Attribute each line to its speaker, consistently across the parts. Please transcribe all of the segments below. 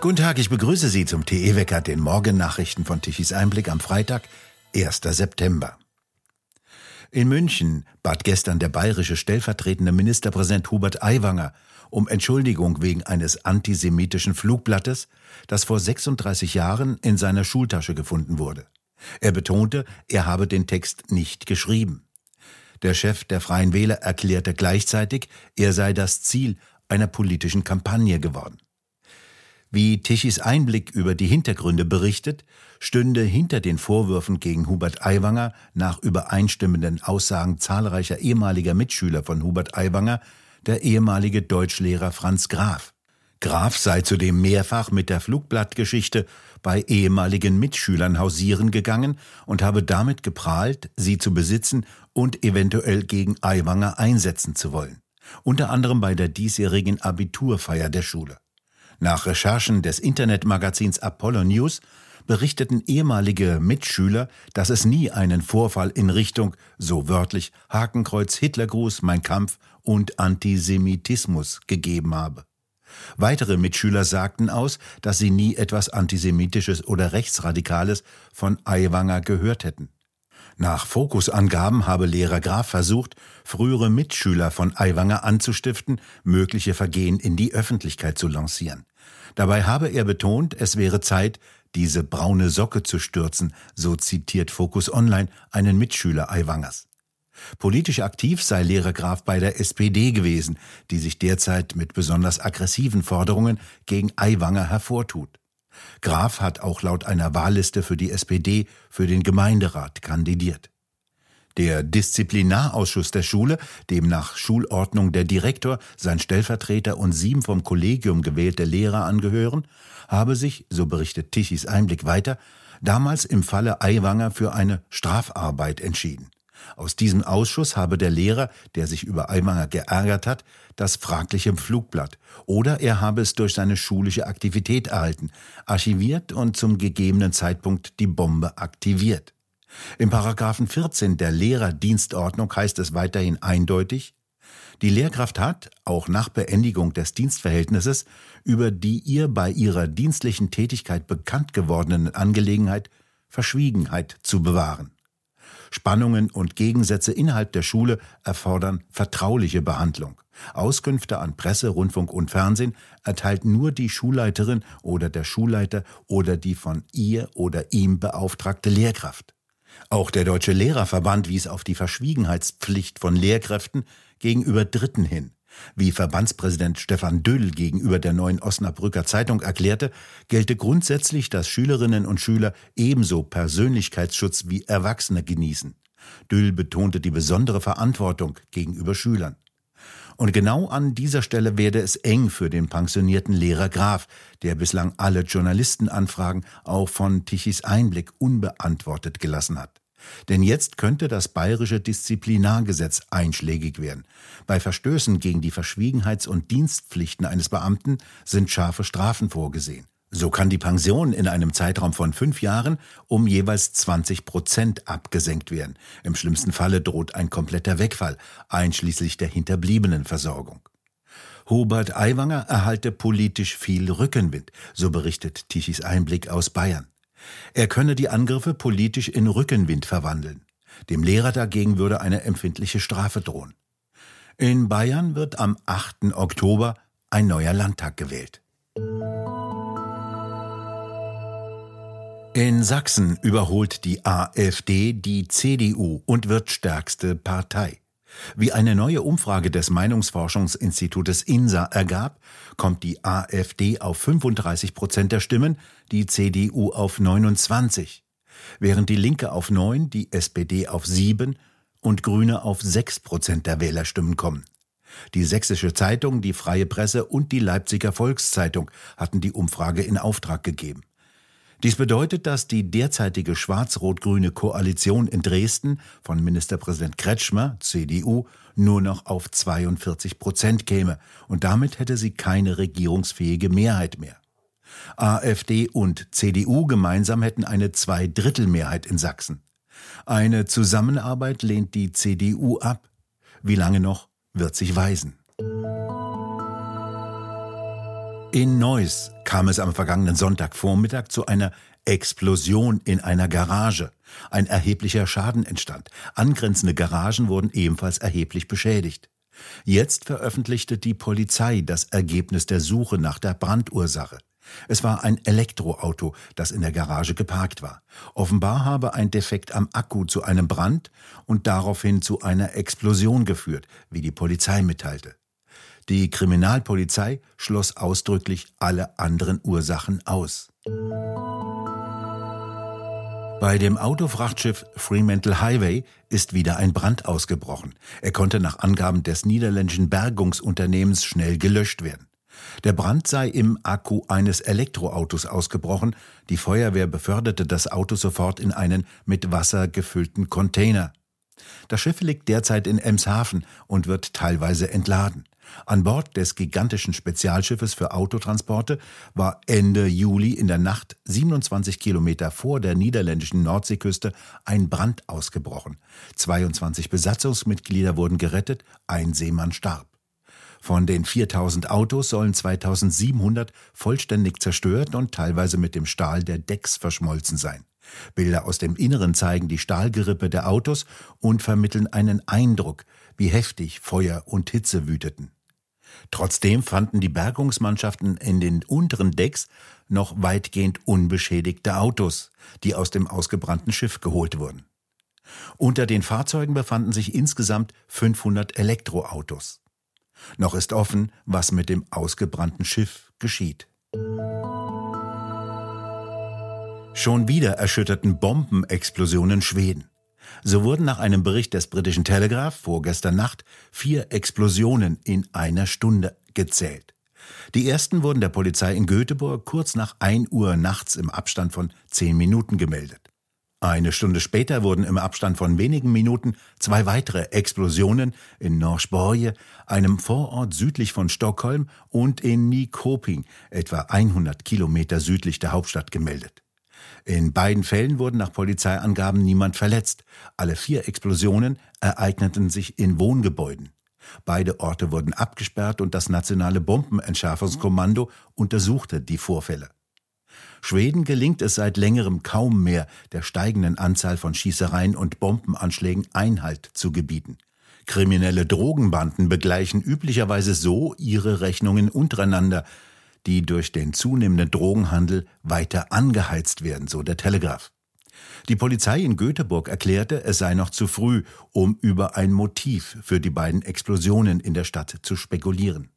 Speaker 1: Guten Tag, ich begrüße Sie zum TE-Wecker, den Morgennachrichten von Tichys Einblick am Freitag, 1. September. In München bat gestern der bayerische stellvertretende Ministerpräsident Hubert Aiwanger um Entschuldigung wegen eines antisemitischen Flugblattes, das vor 36 Jahren in seiner Schultasche gefunden wurde. Er betonte, er habe den Text nicht geschrieben. Der Chef der Freien Wähler erklärte gleichzeitig, er sei das Ziel einer politischen Kampagne geworden. Wie Tichys Einblick über die Hintergründe berichtet, stünde hinter den Vorwürfen gegen Hubert Aiwanger nach übereinstimmenden Aussagen zahlreicher ehemaliger Mitschüler von Hubert Aiwanger der ehemalige Deutschlehrer Franz Graf. Graf sei zudem mehrfach mit der Flugblattgeschichte bei ehemaligen Mitschülern hausieren gegangen und habe damit geprahlt, sie zu besitzen und eventuell gegen Aiwanger einsetzen zu wollen. Unter anderem bei der diesjährigen Abiturfeier der Schule. Nach Recherchen des Internetmagazins Apollo News berichteten ehemalige Mitschüler, dass es nie einen Vorfall in Richtung, so wörtlich, Hakenkreuz, Hitlergruß, Mein Kampf und Antisemitismus gegeben habe. Weitere Mitschüler sagten aus, dass sie nie etwas Antisemitisches oder Rechtsradikales von Aiwanger gehört hätten. Nach Fokusangaben habe Lehrer Graf versucht, frühere Mitschüler von Aiwanger anzustiften, mögliche Vergehen in die Öffentlichkeit zu lancieren. Dabei habe er betont, es wäre Zeit, diese braune Socke zu stürzen, so zitiert Focus Online einen Mitschüler Aiwangers. Politisch aktiv sei Lehrer Graf bei der SPD gewesen, die sich derzeit mit besonders aggressiven Forderungen gegen Aiwanger hervortut. Graf hat auch laut einer Wahlliste für die SPD für den Gemeinderat kandidiert. Der Disziplinarausschuss der Schule, dem nach Schulordnung der Direktor, sein Stellvertreter und sieben vom Kollegium gewählte Lehrer angehören, habe sich, so berichtet Tichys Einblick weiter, damals im Falle Aiwanger für eine Strafarbeit entschieden. Aus diesem Ausschuss habe der Lehrer, der sich über Aiwanger geärgert hat, das fragliche Flugblatt oder er habe es durch seine schulische Aktivität erhalten, archiviert und zum gegebenen Zeitpunkt die Bombe aktiviert. Im Paragraphen 14 der Lehrerdienstordnung heißt es weiterhin eindeutig, die Lehrkraft hat, auch nach Beendigung des Dienstverhältnisses, über die ihr bei ihrer dienstlichen Tätigkeit bekannt gewordenen Angelegenheit Verschwiegenheit zu bewahren. Spannungen und Gegensätze innerhalb der Schule erfordern vertrauliche Behandlung. Auskünfte an Presse, Rundfunk und Fernsehen erteilt nur die Schulleiterin oder der Schulleiter oder die von ihr oder ihm beauftragte Lehrkraft. Auch der Deutsche Lehrerverband wies auf die Verschwiegenheitspflicht von Lehrkräften gegenüber Dritten hin. Wie Verbandspräsident Stefan Düll gegenüber der neuen Osnabrücker Zeitung erklärte, gelte grundsätzlich, dass Schülerinnen und Schüler ebenso Persönlichkeitsschutz wie Erwachsene genießen. Düll betonte die besondere Verantwortung gegenüber Schülern. Und genau an dieser Stelle werde es eng für den pensionierten Lehrer Graf, der bislang alle Journalistenanfragen auch von Tichys Einblick unbeantwortet gelassen hat. Denn jetzt könnte das bayerische Disziplinargesetz einschlägig werden. Bei Verstößen gegen die Verschwiegenheits- und Dienstpflichten eines Beamten sind scharfe Strafen vorgesehen. So kann die Pension in einem Zeitraum von fünf Jahren um jeweils 20 Prozent abgesenkt werden. Im schlimmsten Falle droht ein kompletter Wegfall, einschließlich der hinterbliebenen Versorgung. Hubert Aiwanger erhalte politisch viel Rückenwind, so berichtet Tichys Einblick aus Bayern. Er könne die Angriffe politisch in Rückenwind verwandeln. Dem Lehrer dagegen würde eine empfindliche Strafe drohen. In Bayern wird am 8. Oktober ein neuer Landtag gewählt. In Sachsen überholt die AfD die CDU und wird stärkste Partei. Wie eine neue Umfrage des Meinungsforschungsinstitutes INSA ergab, kommt die AfD auf 35 Prozent der Stimmen, die CDU auf 29, während die Linke auf 9, die SPD auf 7 und Grüne auf 6 Prozent der Wählerstimmen kommen. Die Sächsische Zeitung, die Freie Presse und die Leipziger Volkszeitung hatten die Umfrage in Auftrag gegeben. Dies bedeutet, dass die derzeitige schwarz-rot-grüne Koalition in Dresden von Ministerpräsident Kretschmer, CDU, nur noch auf 42 Prozent käme und damit hätte sie keine regierungsfähige Mehrheit mehr. AfD und CDU gemeinsam hätten eine Zweidrittelmehrheit in Sachsen. Eine Zusammenarbeit lehnt die CDU ab. Wie lange noch, wird sich weisen. In Neuss kam es am vergangenen Sonntagvormittag zu einer Explosion in einer Garage. Ein erheblicher Schaden entstand. Angrenzende Garagen wurden ebenfalls erheblich beschädigt. Jetzt veröffentlichte die Polizei das Ergebnis der Suche nach der Brandursache. Es war ein Elektroauto, das in der Garage geparkt war. Offenbar habe ein Defekt am Akku zu einem Brand und daraufhin zu einer Explosion geführt, wie die Polizei mitteilte. Die Kriminalpolizei schloss ausdrücklich alle anderen Ursachen aus. Bei dem Autofrachtschiff Fremantle Highway ist wieder ein Brand ausgebrochen. Er konnte nach Angaben des niederländischen Bergungsunternehmens schnell gelöscht werden. Der Brand sei im Akku eines Elektroautos ausgebrochen. Die Feuerwehr beförderte das Auto sofort in einen mit Wasser gefüllten Container. Das Schiff liegt derzeit in Emshaven und wird teilweise entladen. An Bord des gigantischen Spezialschiffes für Autotransporte war Ende Juli in der Nacht 27 Kilometer vor der niederländischen Nordseeküste ein Brand ausgebrochen. 22 Besatzungsmitglieder wurden gerettet, ein Seemann starb. Von den 4000 Autos sollen 2700 vollständig zerstört und teilweise mit dem Stahl der Decks verschmolzen sein. Bilder aus dem Inneren zeigen die Stahlgerippe der Autos und vermitteln einen Eindruck, wie heftig Feuer und Hitze wüteten. Trotzdem fanden die Bergungsmannschaften in den unteren Decks noch weitgehend unbeschädigte Autos, die aus dem ausgebrannten Schiff geholt wurden. Unter den Fahrzeugen befanden sich insgesamt 500 Elektroautos. Noch ist offen, was mit dem ausgebrannten Schiff geschieht. Schon wieder erschütterten Bombenexplosionen Schweden. So wurden nach einem Bericht des britischen Telegraph vorgestern Nacht vier Explosionen in einer Stunde gezählt. Die ersten wurden der Polizei in Göteborg kurz nach 1 Uhr nachts im Abstand von zehn Minuten gemeldet. Eine Stunde später wurden im Abstand von wenigen Minuten zwei weitere Explosionen in Norsborje, einem Vorort südlich von Stockholm, und in Nyköping, etwa 100 Kilometer südlich der Hauptstadt, gemeldet. In beiden Fällen wurden nach Polizeiangaben niemand verletzt. Alle vier Explosionen ereigneten sich in Wohngebäuden. Beide Orte wurden abgesperrt und das nationale Bombenentschärfungskommando untersuchte die Vorfälle. Schweden gelingt es seit längerem kaum mehr, der steigenden Anzahl von Schießereien und Bombenanschlägen Einhalt zu gebieten. Kriminelle Drogenbanden begleichen üblicherweise so ihre Rechnungen untereinander, die durch den zunehmenden Drogenhandel weiter angeheizt werden, so der Telegraph. Die Polizei in Göteborg erklärte, es sei noch zu früh, um über ein Motiv für die beiden Explosionen in der Stadt zu spekulieren.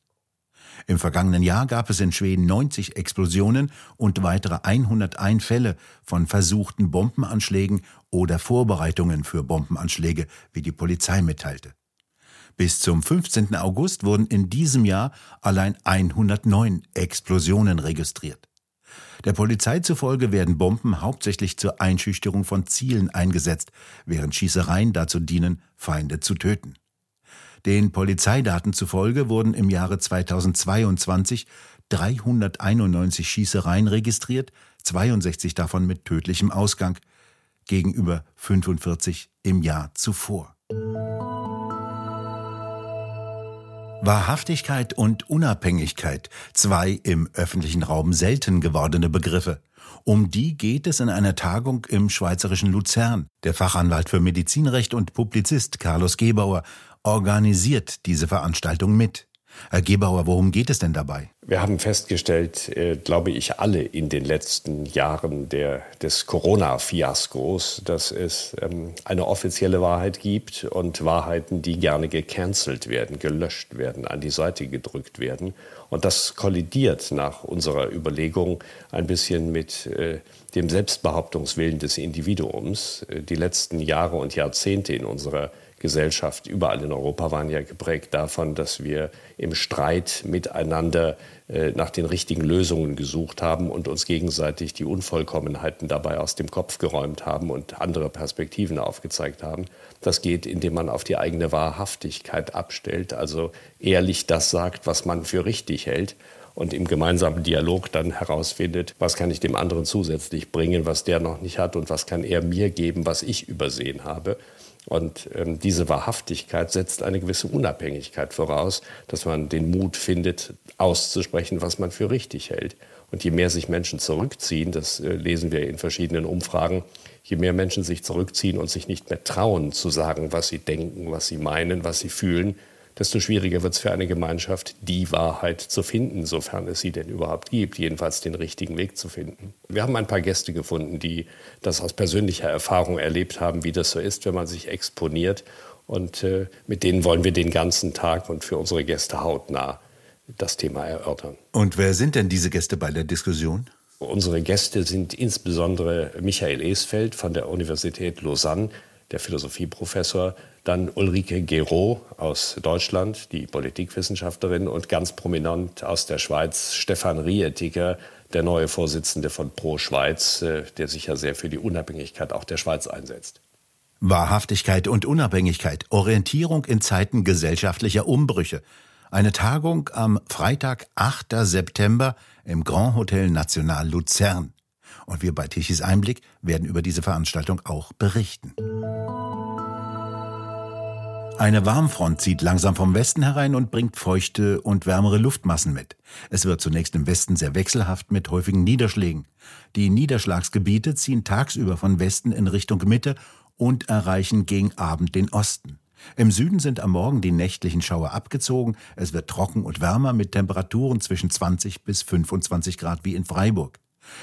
Speaker 1: Im vergangenen Jahr gab es in Schweden 90 Explosionen und weitere 101 Fälle von versuchten Bombenanschlägen oder Vorbereitungen für Bombenanschläge, wie die Polizei mitteilte. Bis zum 15. August wurden in diesem Jahr allein 109 Explosionen registriert. Der Polizei zufolge werden Bomben hauptsächlich zur Einschüchterung von Zielen eingesetzt, während Schießereien dazu dienen, Feinde zu töten. Den Polizeidaten zufolge wurden im Jahre 2022 391 Schießereien registriert, 62 davon mit tödlichem Ausgang, gegenüber 45 im Jahr zuvor. Wahrhaftigkeit und Unabhängigkeit, zwei im öffentlichen Raum selten gewordene Begriffe. Um die geht es in einer Tagung im schweizerischen Luzern. Der Fachanwalt für Medizinrecht und Publizist Carlos Gebauer organisiert diese Veranstaltung mit. Herr Gebauer, worum geht es denn dabei?
Speaker 2: Wir haben festgestellt, äh, glaube ich, alle in den letzten Jahren der, des Corona-Fiaskos, dass es ähm, eine offizielle Wahrheit gibt und Wahrheiten, die gerne gecancelt werden, gelöscht werden, an die Seite gedrückt werden. Und das kollidiert nach unserer Überlegung ein bisschen mit äh, dem Selbstbehauptungswillen des Individuums. Äh, die letzten Jahre und Jahrzehnte in unserer Gesellschaft überall in Europa waren ja geprägt davon, dass wir im Streit miteinander nach den richtigen Lösungen gesucht haben und uns gegenseitig die Unvollkommenheiten dabei aus dem Kopf geräumt haben und andere Perspektiven aufgezeigt haben. Das geht, indem man auf die eigene Wahrhaftigkeit abstellt, also ehrlich das sagt, was man für richtig hält und im gemeinsamen Dialog dann herausfindet, was kann ich dem anderen zusätzlich bringen, was der noch nicht hat und was kann er mir geben, was ich übersehen habe. Und ähm, diese Wahrhaftigkeit setzt eine gewisse Unabhängigkeit voraus, dass man den Mut findet, auszusprechen, was man für richtig hält. Und je mehr sich Menschen zurückziehen, das äh, lesen wir in verschiedenen Umfragen, je mehr Menschen sich zurückziehen und sich nicht mehr trauen zu sagen, was sie denken, was sie meinen, was sie fühlen, desto schwieriger wird es für eine Gemeinschaft, die Wahrheit zu finden, sofern es sie denn überhaupt gibt, jedenfalls den richtigen Weg zu finden. Wir haben ein paar Gäste gefunden, die das aus persönlicher Erfahrung erlebt haben, wie das so ist, wenn man sich exponiert. Und äh, mit denen wollen wir den ganzen Tag und für unsere Gäste hautnah das Thema erörtern.
Speaker 1: Und wer sind denn diese Gäste bei der Diskussion?
Speaker 2: Unsere Gäste sind insbesondere Michael Esfeld von der Universität Lausanne, der Philosophieprofessor, dann Ulrike Gero aus Deutschland, die Politikwissenschaftlerin, und ganz prominent aus der Schweiz Stefan Rietiker, der neue Vorsitzende von Pro Schweiz, äh, der sich ja sehr für die Unabhängigkeit auch der Schweiz einsetzt.
Speaker 1: Wahrhaftigkeit und Unabhängigkeit, Orientierung in Zeiten gesellschaftlicher Umbrüche. Eine Tagung am Freitag, 8. September im Grand Hotel National Luzern. Und wir bei Tichys Einblick werden über diese Veranstaltung auch berichten. Eine Warmfront zieht langsam vom Westen herein und bringt feuchte und wärmere Luftmassen mit. Es wird zunächst im Westen sehr wechselhaft mit häufigen Niederschlägen. Die Niederschlagsgebiete ziehen tagsüber von Westen in Richtung Mitte und erreichen gegen Abend den Osten. Im Süden sind am Morgen die nächtlichen Schauer abgezogen. Es wird trocken und wärmer mit Temperaturen zwischen 20 bis 25 Grad wie in Freiburg.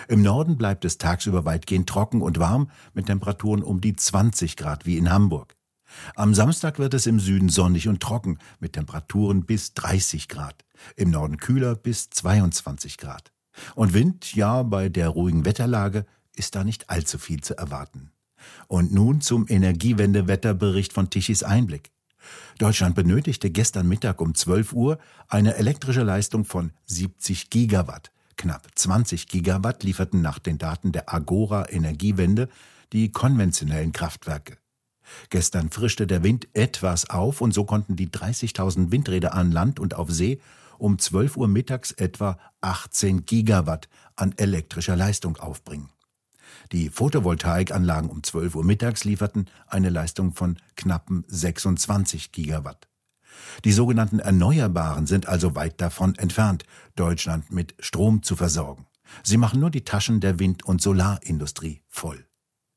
Speaker 1: Im Norden bleibt es tagsüber weitgehend trocken und warm mit Temperaturen um die 20 Grad wie in Hamburg. Am Samstag wird es im Süden sonnig und trocken mit Temperaturen bis 30 Grad, im Norden kühler bis 22 Grad. Und Wind, ja, bei der ruhigen Wetterlage ist da nicht allzu viel zu erwarten. Und nun zum Energiewendewetterbericht von Tichys Einblick. Deutschland benötigte gestern Mittag um 12 Uhr eine elektrische Leistung von 70 Gigawatt. Knapp 20 Gigawatt lieferten nach den Daten der Agora Energiewende die konventionellen Kraftwerke. Gestern frischte der Wind etwas auf und so konnten die 30.000 Windräder an Land und auf See um 12 Uhr mittags etwa 18 Gigawatt an elektrischer Leistung aufbringen. Die Photovoltaikanlagen um 12 Uhr mittags lieferten eine Leistung von knappen 26 Gigawatt. Die sogenannten Erneuerbaren sind also weit davon entfernt, Deutschland mit Strom zu versorgen. Sie machen nur die Taschen der Wind- und Solarindustrie voll.